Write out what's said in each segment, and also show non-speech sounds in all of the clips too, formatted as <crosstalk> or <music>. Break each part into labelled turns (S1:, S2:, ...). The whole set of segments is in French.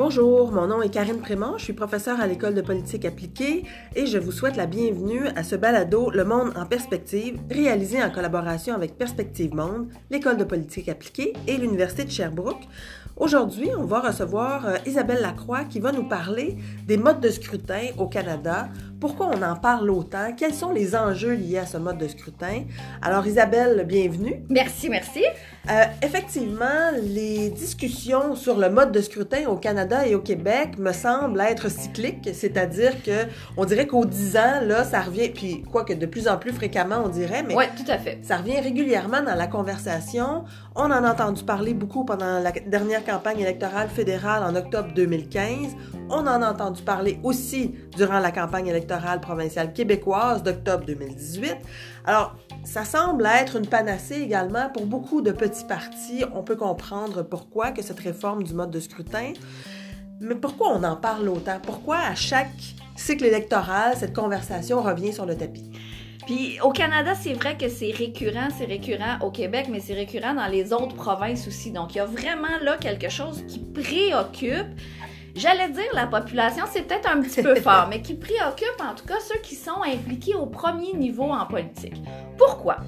S1: Bonjour, mon nom est Karine Prémont, je suis professeure à l'École de politique appliquée et je vous souhaite la bienvenue à ce balado Le monde en perspective, réalisé en collaboration avec Perspective Monde, l'École de politique appliquée et l'Université de Sherbrooke. Aujourd'hui, on va recevoir euh, Isabelle Lacroix qui va nous parler des modes de scrutin au Canada, pourquoi on en parle autant, quels sont les enjeux liés à ce mode de scrutin? Alors Isabelle, bienvenue.
S2: Merci, merci.
S1: Euh, effectivement, les discussions sur le mode de scrutin au Canada et au Québec me semblent être cycliques, c'est-à-dire que on dirait qu'aux 10 ans, là, ça revient, puis quoi que de plus en plus fréquemment, on dirait, mais
S2: oui, tout à fait.
S1: ça revient régulièrement dans la conversation. On en a entendu parler beaucoup pendant la dernière campagne électorale fédérale en octobre 2015. On en a entendu parler aussi durant la campagne électorale provinciale québécoise d'octobre 2018. Alors, ça semble être une panacée également pour beaucoup de petits partis. On peut comprendre pourquoi que cette réforme du mode de scrutin. Mais pourquoi on en parle autant? Pourquoi à chaque cycle électoral, cette conversation revient sur le tapis?
S2: Puis au Canada, c'est vrai que c'est récurrent, c'est récurrent au Québec, mais c'est récurrent dans les autres provinces aussi. Donc il y a vraiment là quelque chose qui préoccupe. J'allais dire la population, c'est peut-être un petit peu fort, mais qui préoccupe en tout cas ceux qui sont impliqués au premier niveau en politique. Pourquoi?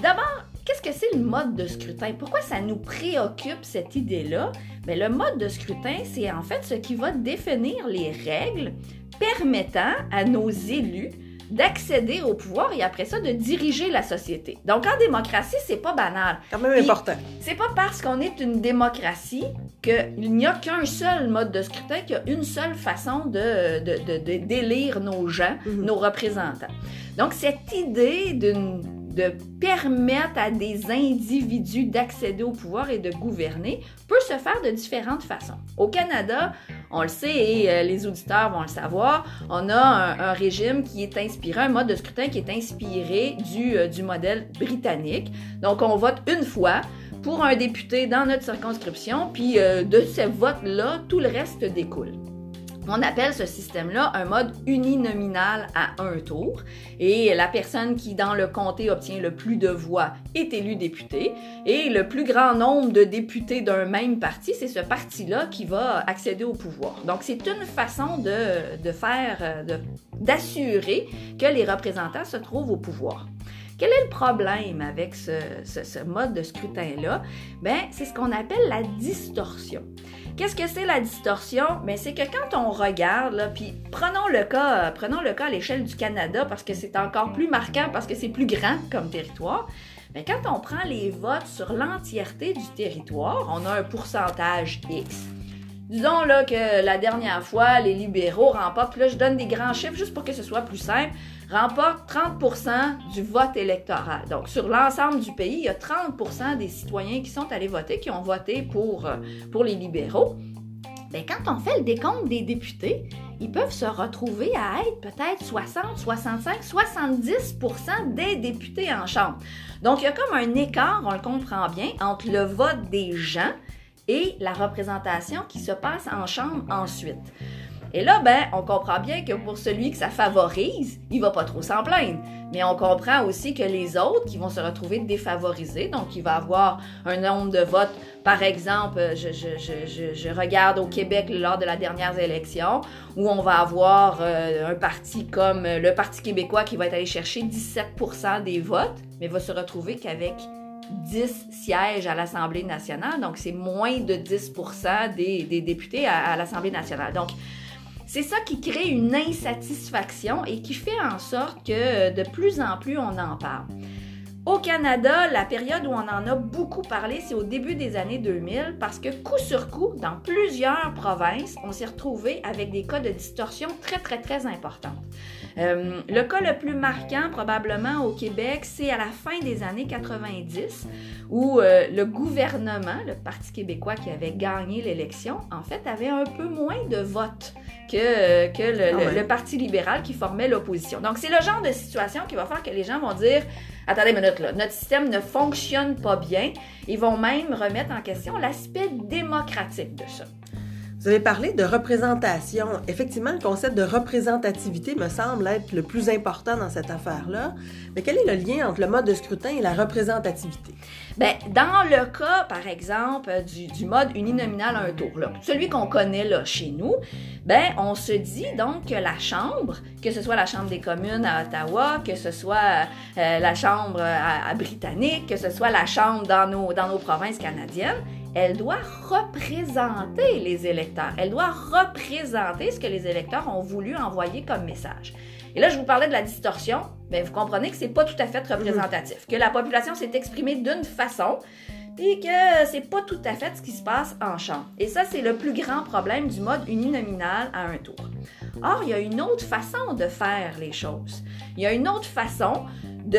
S2: D'abord, qu'est-ce que c'est le mode de scrutin? Pourquoi ça nous préoccupe cette idée-là? Mais le mode de scrutin, c'est en fait ce qui va définir les règles permettant à nos élus d'accéder au pouvoir et après ça de diriger la société. Donc en démocratie, c'est pas banal.
S1: Quand même important.
S2: C'est pas parce qu'on est une démocratie qu'il n'y a qu'un seul mode de scrutin, qu'il y a une seule façon de, d'élire nos gens, mhm. nos représentants. Donc cette idée d'une de permettre à des individus d'accéder au pouvoir et de gouverner peut se faire de différentes façons. Au Canada, on le sait et euh, les auditeurs vont le savoir, on a un, régime qui est inspiré, un mode de scrutin qui est inspiré du, euh, du modèle britannique. Donc on vote une fois pour un député dans notre circonscription, puis euh, de ce vote-là, tout le reste découle. On appelle ce système-là un mode uninominal à un tour et la personne qui dans le comté obtient le plus de voix est élue député et le plus grand nombre de députés d'un même parti, c'est ce parti-là qui va accéder au pouvoir. Donc c'est une façon de, faire, d'assurer que les représentants se trouvent au pouvoir. Quel est le problème avec ce, ce mode de scrutin-là? Ben, c'est ce qu'on appelle la distorsion. Qu'est-ce que c'est la distorsion? Mais ben, c'est que quand on regarde, puis prenons le cas, prenons le cas à l'échelle du Canada parce que c'est encore plus marquant parce que c'est plus grand comme territoire. Mais ben, quand on prend les votes sur l'entièreté du territoire, on a un pourcentage X. Disons là que la dernière fois, les libéraux remportent, là je donne des grands chiffres juste pour que ce soit plus simple, remportent 30% du vote électoral. Donc sur l'ensemble du pays, il y a 30% des citoyens qui sont allés voter, qui ont voté pour, euh, pour les libéraux. Bien, quand on fait le décompte des députés, ils peuvent se retrouver à être peut-être 60, 65, 70% des députés en Chambre. Donc, il y a comme un écart, on le comprend bien, entre le vote des gens et la représentation qui se passe en chambre ensuite. Et là, ben, on comprend bien que pour celui que ça favorise, il va pas trop s'en plaindre. Mais on comprend aussi que les autres qui vont se retrouver défavorisés, donc il va avoir un nombre de votes, par exemple, je, je, je, regarde au Québec lors de la dernière élection, où on va avoir euh, un parti comme le Parti québécois qui va être allé chercher 17% des votes, mais va se retrouver qu'avec 10 sièges à l'Assemblée nationale, donc c'est moins de 10 des, des députés à, à l'Assemblée nationale. Donc, c'est ça qui crée une insatisfaction et qui fait en sorte que de plus en plus on en parle. Au Canada, la période où on en a beaucoup parlé, c'est au début des années 2000 parce que coup sur coup, dans plusieurs provinces, on s'est retrouvé avec des cas de distorsion très, très, très importantes. Euh, le cas le plus marquant probablement au Québec, c'est à la fin des années 90 où euh, le gouvernement, le Parti québécois qui avait gagné l'élection, en fait avait un peu moins de votes que, euh, que le, le Parti libéral qui formait l'opposition. Donc c'est le genre de situation qui va faire que les gens vont dire attendez une minute là, notre système ne fonctionne pas bien. Ils vont même remettre en question l'aspect démocratique de ça.
S1: Vous avez parlé de représentation. Effectivement, le concept de représentativité me semble être le plus important dans cette affaire-là. Mais quel est le lien entre le mode de scrutin et la représentativité?
S2: Bien, dans le cas, par exemple, du, mode uninominal à un tour, celui qu'on connaît là, chez nous, ben, on se dit donc que la Chambre, que ce soit la Chambre des communes à Ottawa, que ce soit euh, la Chambre à, Britannique, que ce soit la Chambre dans nos, dans nos provinces canadiennes, elle doit représenter les électeurs. Elle doit représenter ce que les électeurs ont voulu envoyer comme message. Et là, je vous parlais de la distorsion. Bien, vous comprenez que c'est pas tout à fait représentatif, que la population s'est exprimée d'une façon, et que c'est pas tout à fait ce qui se passe en chambre. Et ça, c'est le plus grand problème du mode uninominal à un tour. Or, il y a une autre façon de faire les choses. Il y a une autre façon de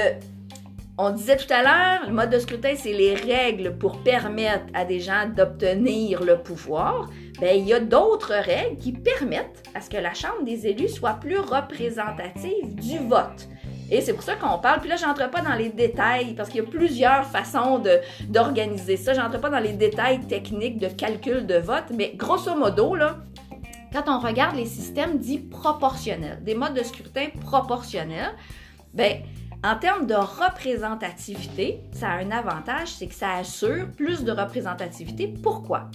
S2: on disait tout à l'heure, le mode de scrutin, c'est les règles pour permettre à des gens d'obtenir le pouvoir. Bien, il y a d'autres règles qui permettent à ce que la Chambre des élus soit plus représentative du vote. Et c'est pour ça qu'on parle. Puis là, j'entre pas dans les détails parce qu'il y a plusieurs façons d'organiser ça. J'entre pas dans les détails techniques de calcul de vote, mais grosso modo, là, quand on regarde les systèmes dits proportionnels, des modes de scrutin proportionnels, ben en termes de représentativité, ça a un avantage, c'est que ça assure plus de représentativité. Pourquoi?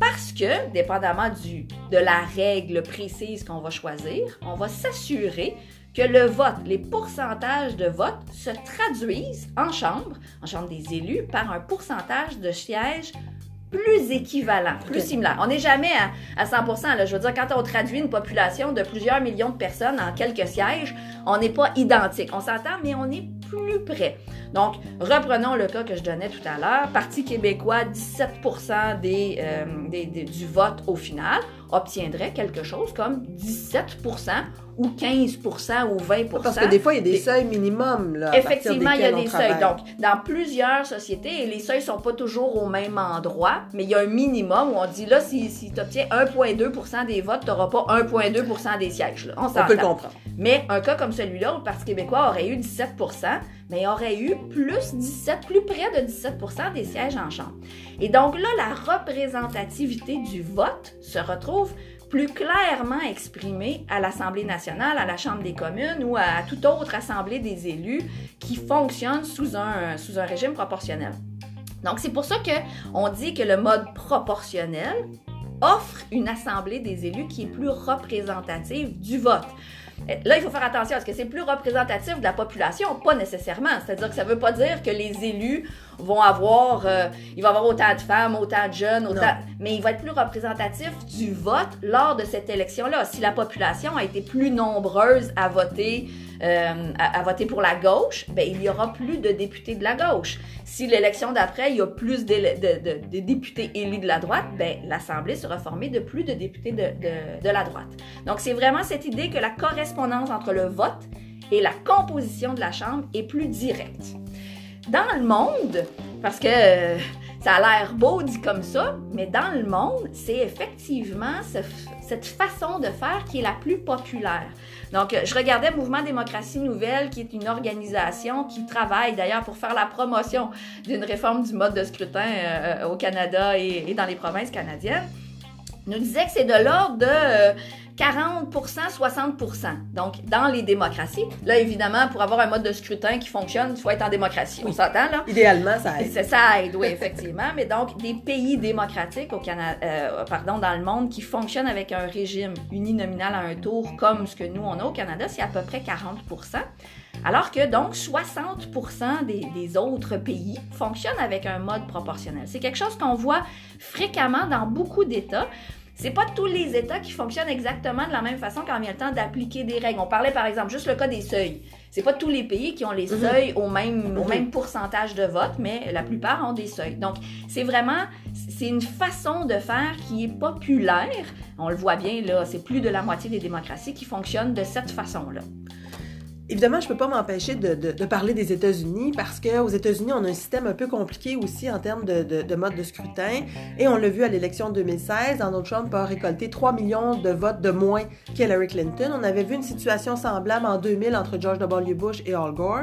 S2: Parce que, dépendamment du, de la règle précise qu'on va choisir, on va s'assurer que le vote, les pourcentages de vote se traduisent en chambre, en chambre des élus, par un pourcentage de sièges plus équivalent, plus similaire. On n'est jamais à, 100 là. Je veux dire, quand on traduit une population de plusieurs millions de personnes en quelques sièges, on n'est pas identique. On s'entend, mais on est plus près. Donc, reprenons le cas que je donnais tout à l'heure. Parti québécois, 17 des, euh, du vote au final obtiendrait quelque chose comme 17% ou 15% ou 20%
S1: Parce que des fois, il y a des, seuils minimums. Là,
S2: Effectivement, il y a des seuils. Donc, dans plusieurs sociétés, et les seuils ne sont pas toujours au même endroit, mais il y a un minimum où on dit là, si, si tu obtiens 1,2% des votes, tu n'auras pas 1,2% des sièges.
S1: On, on peut le comprendre.
S2: Mais un cas comme celui-là, où le Parti québécois aurait eu 17 mais aurait eu plus 17, plus près de 17% des sièges en chambre. Et donc là, la représentativité du vote se retrouve plus clairement exprimée à l'Assemblée nationale, à la Chambre des communes ou à toute autre assemblée des élus qui fonctionne sous un, sous un régime proportionnel. Donc c'est pour ça qu'on dit que le mode proportionnel offre une assemblée des élus qui est plus représentative du vote. Là, il faut faire attention. Est-ce que c'est plus représentatif de la population? Pas nécessairement. C'est-à-dire que ça ne veut pas dire que les élus vont avoir, euh, il va avoir autant de femmes, autant de jeunes, autant, mais il va être plus représentatif du vote lors de cette élection-là. Si la population a été plus nombreuse à voter, euh, à, voter pour la gauche, ben, il y aura plus de députés de la gauche. Si l'élection d'après, il y a plus de, députés élus de la droite, ben, l'Assemblée sera formée de plus de députés de, la droite. Donc, c'est vraiment cette idée que la correspondance entre le vote et la composition de la Chambre est plus directe dans le monde, parce que euh, ça a l'air beau dit comme ça, mais dans le monde, c'est effectivement cette façon de faire qui est la plus populaire. Donc, je regardais Mouvement Démocratie Nouvelle, qui est une organisation qui travaille d'ailleurs pour faire la promotion d'une réforme du mode de scrutin euh, au Canada et, et, dans les provinces canadiennes. nous disait que c'est de l'ordre de 40% 60% Donc, dans les démocraties, là, évidemment, pour avoir un mode de scrutin qui fonctionne, il faut être en démocratie. On s'entend, là?
S1: Idéalement, ça aide.
S2: C'est ça aide, oui, effectivement. Mais donc, des pays démocratiques au Canada, euh, pardon, dans le monde qui fonctionnent avec un régime uninominal à un tour, comme ce que nous, on a au Canada, c'est à peu près 40% alors que donc 60 des, des, autres pays fonctionnent avec un mode proportionnel. C'est quelque chose qu'on voit fréquemment dans beaucoup d'États. C'est pas tous les États qui fonctionnent exactement de la même façon quand vient le temps d'appliquer des règles. On parlait par exemple juste le cas des seuils. C'est pas tous les pays qui ont les mhm. seuils au même, au même pourcentage de vote, mais la plupart ont des seuils. Donc, c'est vraiment, c'est une façon de faire qui est populaire. On le voit bien, là, c'est plus de la moitié des démocraties qui fonctionnent de cette façon-là.
S1: Évidemment, je peux pas m'empêcher de, de, parler des États-Unis parce qu'aux États-Unis, on a un système un peu compliqué aussi en termes de, de mode de scrutin. Et on l'a vu à l'élection 2016, Donald Trump a récolté 3 millions de votes de moins qu'Hillary Clinton. On avait vu une situation semblable en 2000 entre George W. Bush et Al Gore.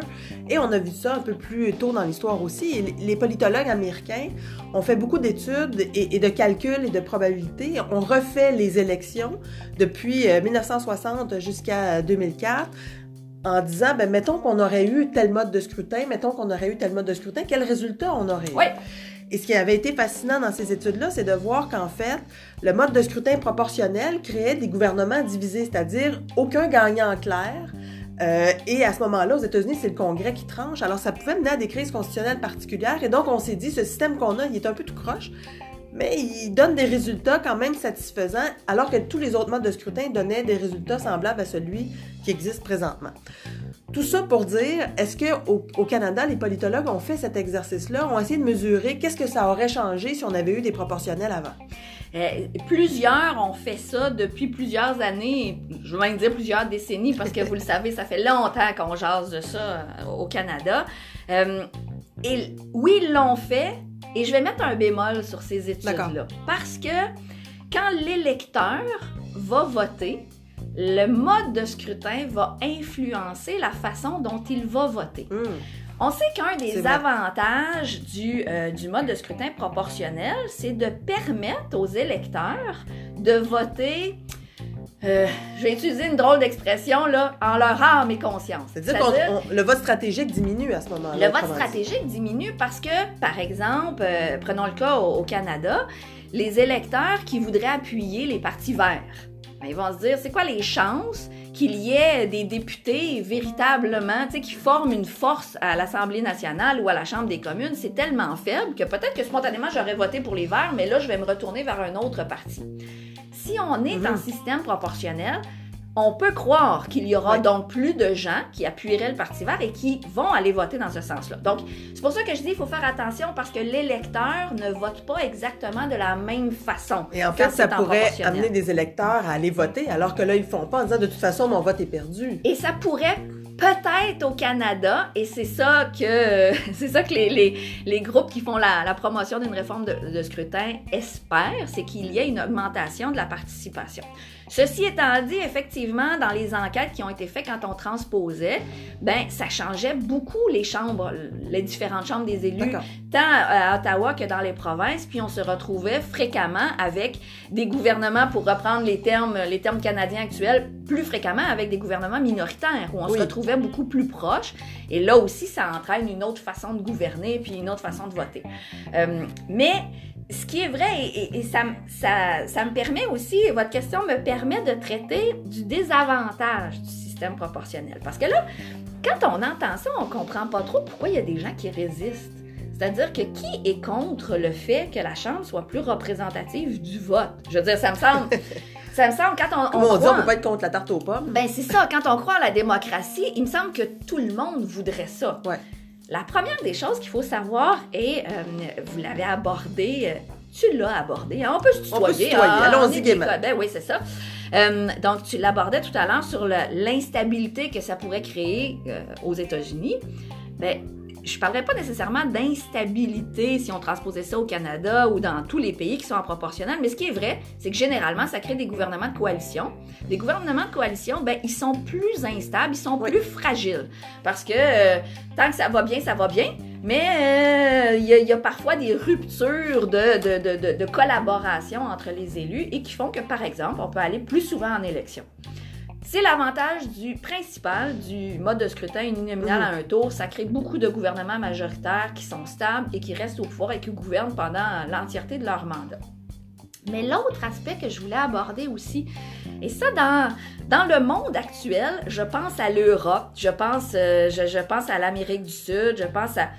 S1: Et on a vu ça un peu plus tôt dans l'histoire aussi. les politologues américains ont fait beaucoup d'études et, et, de calculs et de probabilités. On refait les élections depuis 1960 euh, jusqu'à 2004 en disant, ben, mettons qu'on aurait eu tel mode de scrutin, mettons qu'on aurait eu tel mode de scrutin, quel résultat on aurait eu? Et ce qui avait été fascinant dans ces études-là, c'est de voir qu'en fait, le mode de scrutin proportionnel créait des gouvernements divisés, c'est-à-dire aucun gagnant en clair. Euh, et à ce moment-là, aux États-Unis, c'est le Congrès qui tranche. Alors, ça pouvait mener à des crises constitutionnelles particulières. Et donc, on s'est dit, ce système qu'on a, il est un peu tout croche mais il donne des résultats quand même satisfaisants, alors que tous les autres modes de scrutin donnaient des résultats semblables à celui qui existe présentement. Tout ça pour dire, est-ce qu'au au Canada, les politologues ont fait cet exercice-là, ont essayé de mesurer qu'est-ce que ça aurait changé si on avait eu des proportionnels avant?
S2: Euh, plusieurs ont fait ça depuis plusieurs années, je vais même dire plusieurs décennies, parce que vous le savez, ça fait longtemps qu'on jase de ça euh, au Canada. Euh, et oui, ils l'ont fait, et je vais mettre un bémol sur ces études-là. Parce que quand l'électeur va voter, le mode de scrutin va influencer la façon dont il va voter. Hmm. On sait qu'un des avantages du, euh, du, mode de scrutin proportionnel, c'est de permettre aux électeurs de voter euh, je vais utiliser une drôle d'expression, là, en leur âme et conscience.
S1: C'est-à-dire que le vote stratégique diminue à ce moment-là.
S2: Le vote stratégique diminue parce que, par exemple, euh, prenons le cas au, Canada, les électeurs qui voudraient appuyer les partis verts, ben, ils vont se dire, c'est quoi les chances qu'il y ait des députés véritablement, tu sais, qui forment une force à l'Assemblée nationale ou à la Chambre des communes, c'est tellement faible que peut-être que spontanément j'aurais voté pour les Verts, mais là je vais me retourner vers un autre parti si on est en mhm. système proportionnel, on peut croire qu'il y aura donc plus de gens qui appuieraient le Parti vert et qui vont aller voter dans ce sens-là. Donc, c'est pour ça que je dis qu'il faut faire attention parce que l'électeur ne vote pas exactement de la même façon.
S1: Et en fait, ça pourrait amener des électeurs à aller voter alors que là, ils ne font pas en disant de toute façon, mon vote est perdu.
S2: Et ça pourrait peut-être au Canada, et c'est ça que <laughs> c'est ça que les, les, groupes qui font la, la promotion d'une réforme de, de, scrutin espèrent, c'est qu'il y ait une augmentation de la participation. Ceci étant dit, effectivement, dans les enquêtes qui ont été faites quand on transposait, ben ça changeait beaucoup les chambres, les différentes chambres des élus, tant à Ottawa que dans les provinces, puis on se retrouvait fréquemment avec des gouvernements, pour reprendre les termes, les termes canadiens actuels, plus fréquemment avec des gouvernements minoritaires, où on se retrouvait beaucoup plus proches. Et là aussi, ça entraîne une autre façon de gouverner, puis une autre façon de voter. Euh, mais ce qui est vrai, et, ça, ça, me permet aussi, votre question me permet de traiter du désavantage du système proportionnel. Parce que là, quand on entend ça, on comprend pas trop pourquoi il y a des gens qui résistent. C'est-à-dire que qui est contre le fait que la Chambre soit plus représentative du vote? Je veux dire, ça me semble... <laughs> ça me semble, quand on,
S1: on, on dit, on peut pas être contre la tarte aux pommes?
S2: Ben, c'est ça. Quand on croit à la démocratie, il me semble que tout le monde voudrait ça.
S1: Ouais.
S2: La première des choses qu'il faut savoir, et euh, vous l'avez abordé, euh, tu l'as abordé, hein, on peut se tutoyer.
S1: Hein, allons-y gaiement.
S2: Ben oui, c'est ça. Euh, donc, tu l'abordais tout à l'heure sur l'instabilité que ça pourrait créer aux États-Unis. Ben, je ne parlerais pas nécessairement d'instabilité si on transposait ça au Canada ou dans tous les pays qui sont en proportionnel, mais ce qui est vrai, c'est que généralement, ça crée des gouvernements de coalition. Les gouvernements de coalition, ben, ils sont plus instables, ils sont plus fragiles. Parce que euh, tant que ça va bien, ça va bien, mais euh, il y, a parfois des ruptures de, de, de, de collaboration entre les élus et qui font que, par exemple, on peut aller plus souvent en élection. C'est l'avantage du principal du mode de scrutin uninominal à mhm. un tour. Ça crée beaucoup de gouvernements majoritaires qui sont stables et qui restent au pouvoir et qui gouvernent pendant l'entièreté de leur mandat. Mais l'autre aspect que je voulais aborder aussi, et ça dans, dans le monde actuel, je pense à l'Europe, je pense, euh, je pense à l'Amérique du Sud, je pense à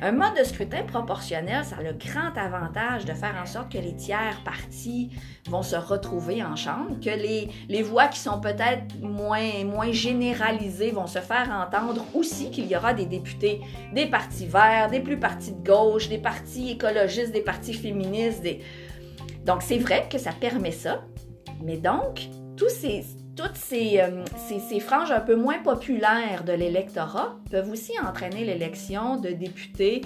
S2: un mode de scrutin proportionnel, ça a le grand avantage de faire en sorte que les tiers partis vont se retrouver en chambre, que les, les voix qui sont peut-être moins, moins généralisées vont se faire entendre aussi, qu'il y aura des députés des partis verts, des plus partis de gauche, des partis écologistes, des partis féministes. Donc c'est vrai que ça permet ça, mais donc tous ces, toutes ces, euh, ces, ces franges un peu moins populaires de l'électorat peuvent aussi entraîner l'élection de députés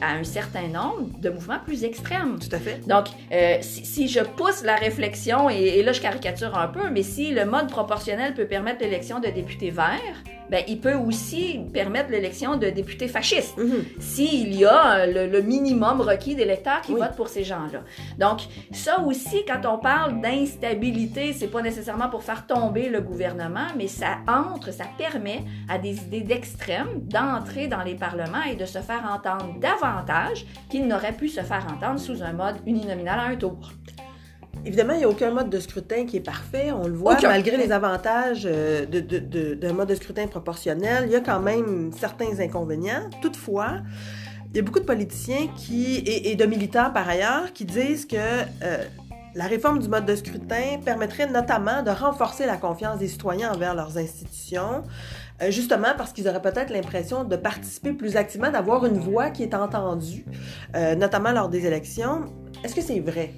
S2: à un certain nombre de mouvements plus extrêmes.
S1: Tout à fait.
S2: Donc, euh, si, si je pousse la réflexion, et, et là je caricature un peu, mais si le mode proportionnel peut permettre l'élection de députés verts, ben, il peut aussi permettre l'élection de députés fascistes,
S1: Mhm.
S2: s'il y a euh, le, le minimum requis d'électeurs qui
S1: Oui.
S2: votent pour ces gens-là. Donc, ça aussi, quand on parle d'instabilité, c'est pas nécessairement pour faire tomber le gouvernement, mais ça entre, ça permet à des idées d'extrême d'entrer dans les parlements et de se faire entendre davantage qu'ils n'auraient pu se faire entendre sous un mode uninominal à un tour.
S1: Évidemment, il n'y a aucun mode de scrutin qui est parfait. On le voit,
S2: Aucun.
S1: malgré les avantages euh, de- de- de- d'un mode de scrutin proportionnel, il y a quand même certains inconvénients. Toutefois, il y a beaucoup de politiciens qui, et, et de militants par ailleurs qui disent que euh, la réforme du mode de scrutin permettrait notamment de renforcer la confiance des citoyens envers leurs institutions, euh, justement parce qu'ils auraient peut-être l'impression de participer plus activement, d'avoir une voix qui est entendue, euh, notamment lors des élections. Est-ce que c'est vrai?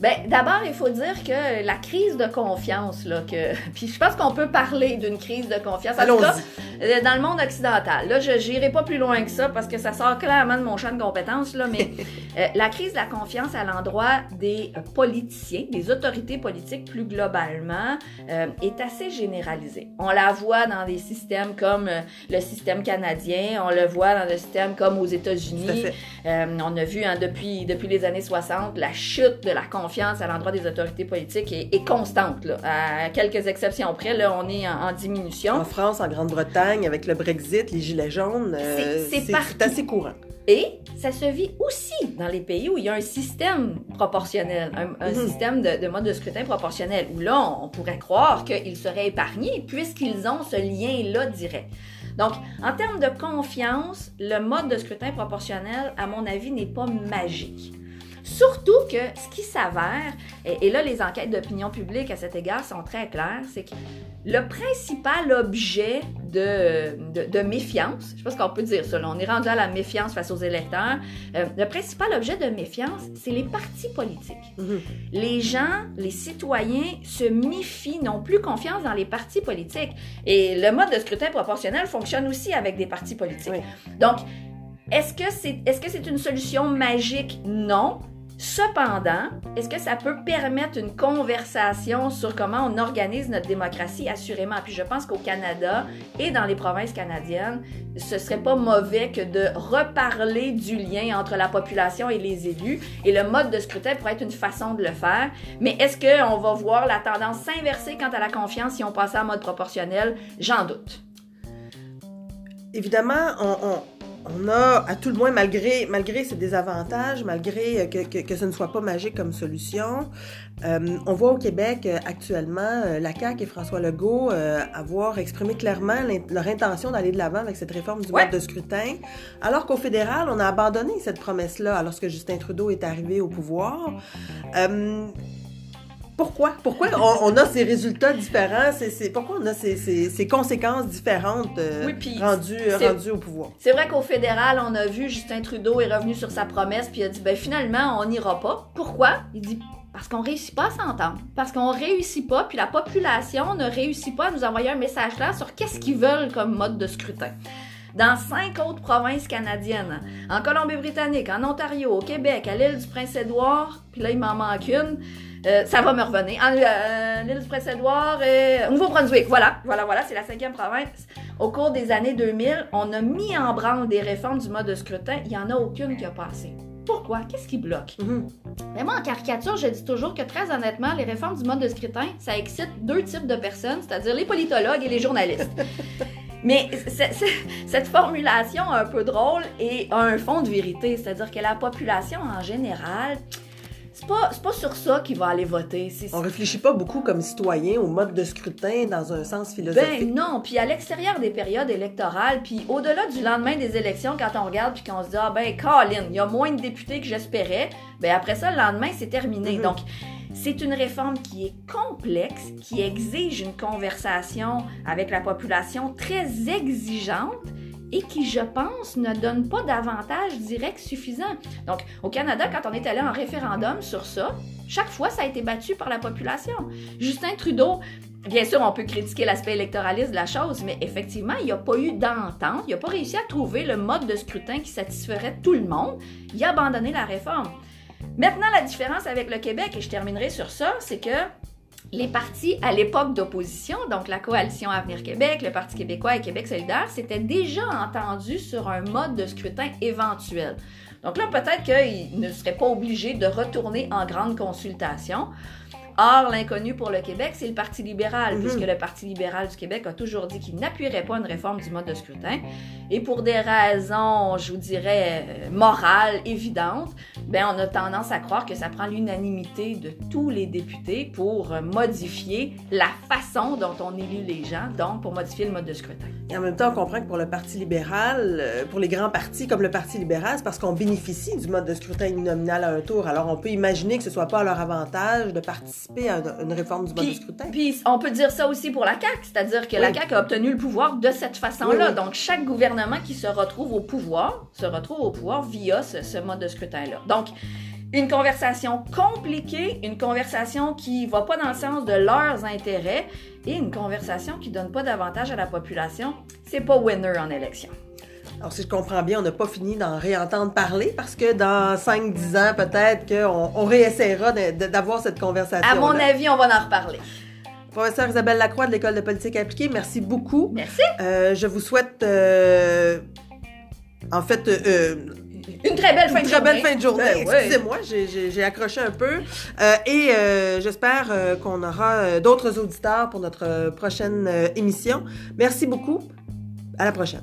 S2: Ben, d'abord, il faut dire que la crise de confiance, là, que, <laughs> puis je pense qu'on peut parler d'une crise de confiance. En tout cas,
S1: Allons-y.
S2: euh, dans le monde occidental. Là, je n'irai pas plus loin que ça parce que ça sort clairement de mon champ de compétences, là, mais <laughs> euh, la crise de la confiance à l'endroit des euh, politiciens, des autorités politiques plus globalement, euh, est assez généralisée. On la voit dans des systèmes comme euh, le système canadien, on le voit dans des systèmes comme aux États-Unis. Euh, on a vu hein, depuis, depuis les années 60 la chute de la confiance à l'endroit des autorités politiques est, est constante. Là. À quelques exceptions près, là, on est en, en diminution.
S1: En France, en Grande-Bretagne, avec le Brexit, les gilets jaunes, euh,
S2: C'est-
S1: assez courant.
S2: Et ça se vit aussi dans les pays où il y a un système proportionnel, un, un
S1: Mhm.
S2: système de, de mode de scrutin proportionnel, où là, on, on pourrait croire qu'ils seraient épargnés puisqu'ils ont ce lien-là direct. Donc, en termes de confiance, le mode de scrutin proportionnel, à mon avis, n'est pas magique. Surtout que ce qui s'avère, et, et là les enquêtes d'opinion publique à cet égard sont très claires, c'est que le principal objet de, de, de méfiance, je sais pas ce qu'on peut dire ça, là, on est rendu à la méfiance face aux électeurs, euh, le principal objet de méfiance, c'est les partis politiques.
S1: Mhm.
S2: Les gens, les citoyens se méfient, n'ont plus confiance dans les partis politiques. Et le mode de scrutin proportionnel fonctionne aussi avec des partis politiques.
S1: Oui.
S2: Donc, est-ce que c'est est -ce une solution magique? Non. Cependant, est-ce que ça peut permettre une conversation sur comment on organise notre démocratie? Assurément? Puis je pense qu'au Canada et dans les provinces canadiennes, ce serait pas mauvais que de reparler du lien entre la population et les élus. Et le mode de scrutin pourrait être une façon de le faire. Mais est-ce qu'on va voir la tendance s'inverser quant à la confiance si on passait en mode proportionnel? J'en doute.
S1: Évidemment, on- on a, à tout le moins, malgré, malgré ses désavantages, malgré euh, que, que, que ce ne soit pas magique comme solution, euh, on voit au Québec euh, actuellement la CAQ et François Legault euh, avoir exprimé clairement leur intention d'aller de l'avant avec cette réforme du
S2: Ouais.
S1: mode de scrutin, alors qu'au fédéral, on a abandonné cette promesse-là lorsque Justin Trudeau est arrivé au pouvoir. Euh, pourquoi? Pourquoi on, on a ces résultats différents? C'est, pourquoi on a ces, ces, ces conséquences différentes euh,
S2: Oui,
S1: rendues, au pouvoir?
S2: C'est vrai qu'au fédéral, on a vu Justin Trudeau est revenu sur sa promesse puis il a dit ben finalement on n'ira pas. Pourquoi? Il dit parce qu'on réussit pas à s'entendre, parce qu'on réussit pas, puis la population ne réussit pas à nous envoyer un message clair sur qu'est-ce qu'ils veulent comme mode de scrutin. Dans cinq autres provinces canadiennes, en Colombie-Britannique, en Ontario, au Québec, à l'île du Prince-Édouard, puis là il m'en manque une, euh, ça va me revenir. En, euh, l'île du Prince-Édouard et au Nouveau-Brunswick, voilà, voilà, voilà, c'est la cinquième province. Au cours des années 2000, on a mis en branle des réformes du mode de scrutin. Il n'y en a aucune qui a passé. Pourquoi? Qu'est-ce qui bloque? Mais moi, en caricature, je dis toujours que très honnêtement, les réformes du mode de scrutin, ça excite deux types de personnes, c'est-à-dire les politologues et les journalistes. <laughs> Mais cette formulation un peu drôle et a un fond de vérité, c'est-à-dire que la population en général, c'est pas, c'est pas sur ça qu'il va aller voter.
S1: On réfléchit pas beaucoup comme citoyen au mode de scrutin dans un sens philosophique.
S2: Ben non, puis à l'extérieur des périodes électorales, puis au-delà du lendemain des élections, quand on regarde puis qu'on se dit ah ben Colin, il y a moins de députés que j'espérais, ben après ça le lendemain c'est terminé.
S1: Mhm.
S2: Donc c'est une réforme qui est complexe, qui exige une conversation avec la population très exigeante et qui, je pense, ne donne pas d'avantages directs suffisants. Donc, au Canada, quand on est allé en référendum sur ça, chaque fois, ça a été battu par la population. Justin Trudeau Bien sûr, on peut critiquer l'aspect électoraliste de la chose, mais effectivement, il n'y a pas eu d'entente. Il n'a pas réussi à trouver le mode de scrutin qui satisferait tout le monde. Il a abandonné la réforme. Maintenant, la différence avec le Québec, et je terminerai sur ça, c'est que les partis à l'époque d'opposition, donc la coalition Avenir Québec, le Parti québécois et Québec solidaire, s'étaient déjà entendus sur un mode de scrutin éventuel. Donc là, peut-être qu'ils ne seraient pas obligés de retourner en grande consultation. Or, l'inconnu pour le Québec, c'est le Parti libéral,
S1: Mhm.
S2: puisque le Parti libéral du Québec a toujours dit qu'il n'appuierait pas une réforme du mode de scrutin. Et pour des raisons, je vous dirais, euh, morales évidentes, ben, on a tendance à croire que ça prend l'unanimité de tous les députés pour euh, modifier la façon dont on élit les gens, donc pour modifier le mode de scrutin.
S1: Et en même temps, on comprend que pour le Parti libéral, euh, pour les grands partis comme le Parti libéral, c'est parce qu'on bénéficie du mode de scrutin uninominal à un tour. Alors, on peut imaginer que ce soit pas à leur avantage de participer à une, réforme du mode de scrutin.
S2: Puis on peut dire ça aussi pour la CAQ, c'est-à-dire que la. CAQ a obtenu le pouvoir de cette façon-là.
S1: Oui, oui.
S2: Donc chaque gouvernement qui se retrouve au pouvoir se retrouve au pouvoir via ce, ce mode de scrutin-là. Donc une conversation compliquée, une conversation qui va pas dans le sens de leurs intérêts et une conversation qui donne pas davantage à la population, c'est pas winner en élection.
S1: Alors, si je comprends bien, on n'a pas fini d'en réentendre parler parce que dans 5-10 ans, peut-être qu'on on réessayera d'avoir cette conversation.
S2: À mon avis, on va en reparler.
S1: Professeur Isabelle Lacroix de l'École de politique appliquée, merci beaucoup.
S2: Merci.
S1: Euh, je vous souhaite, euh, en fait, euh,
S2: Une très belle fin
S1: une
S2: de
S1: très
S2: journée.
S1: belle fin de journée.
S2: Ben.
S1: Excusez-moi, j'ai- accroché un peu. Euh, et euh, j'espère euh, qu'on aura d'autres auditeurs pour notre prochaine émission. Merci beaucoup. À la prochaine.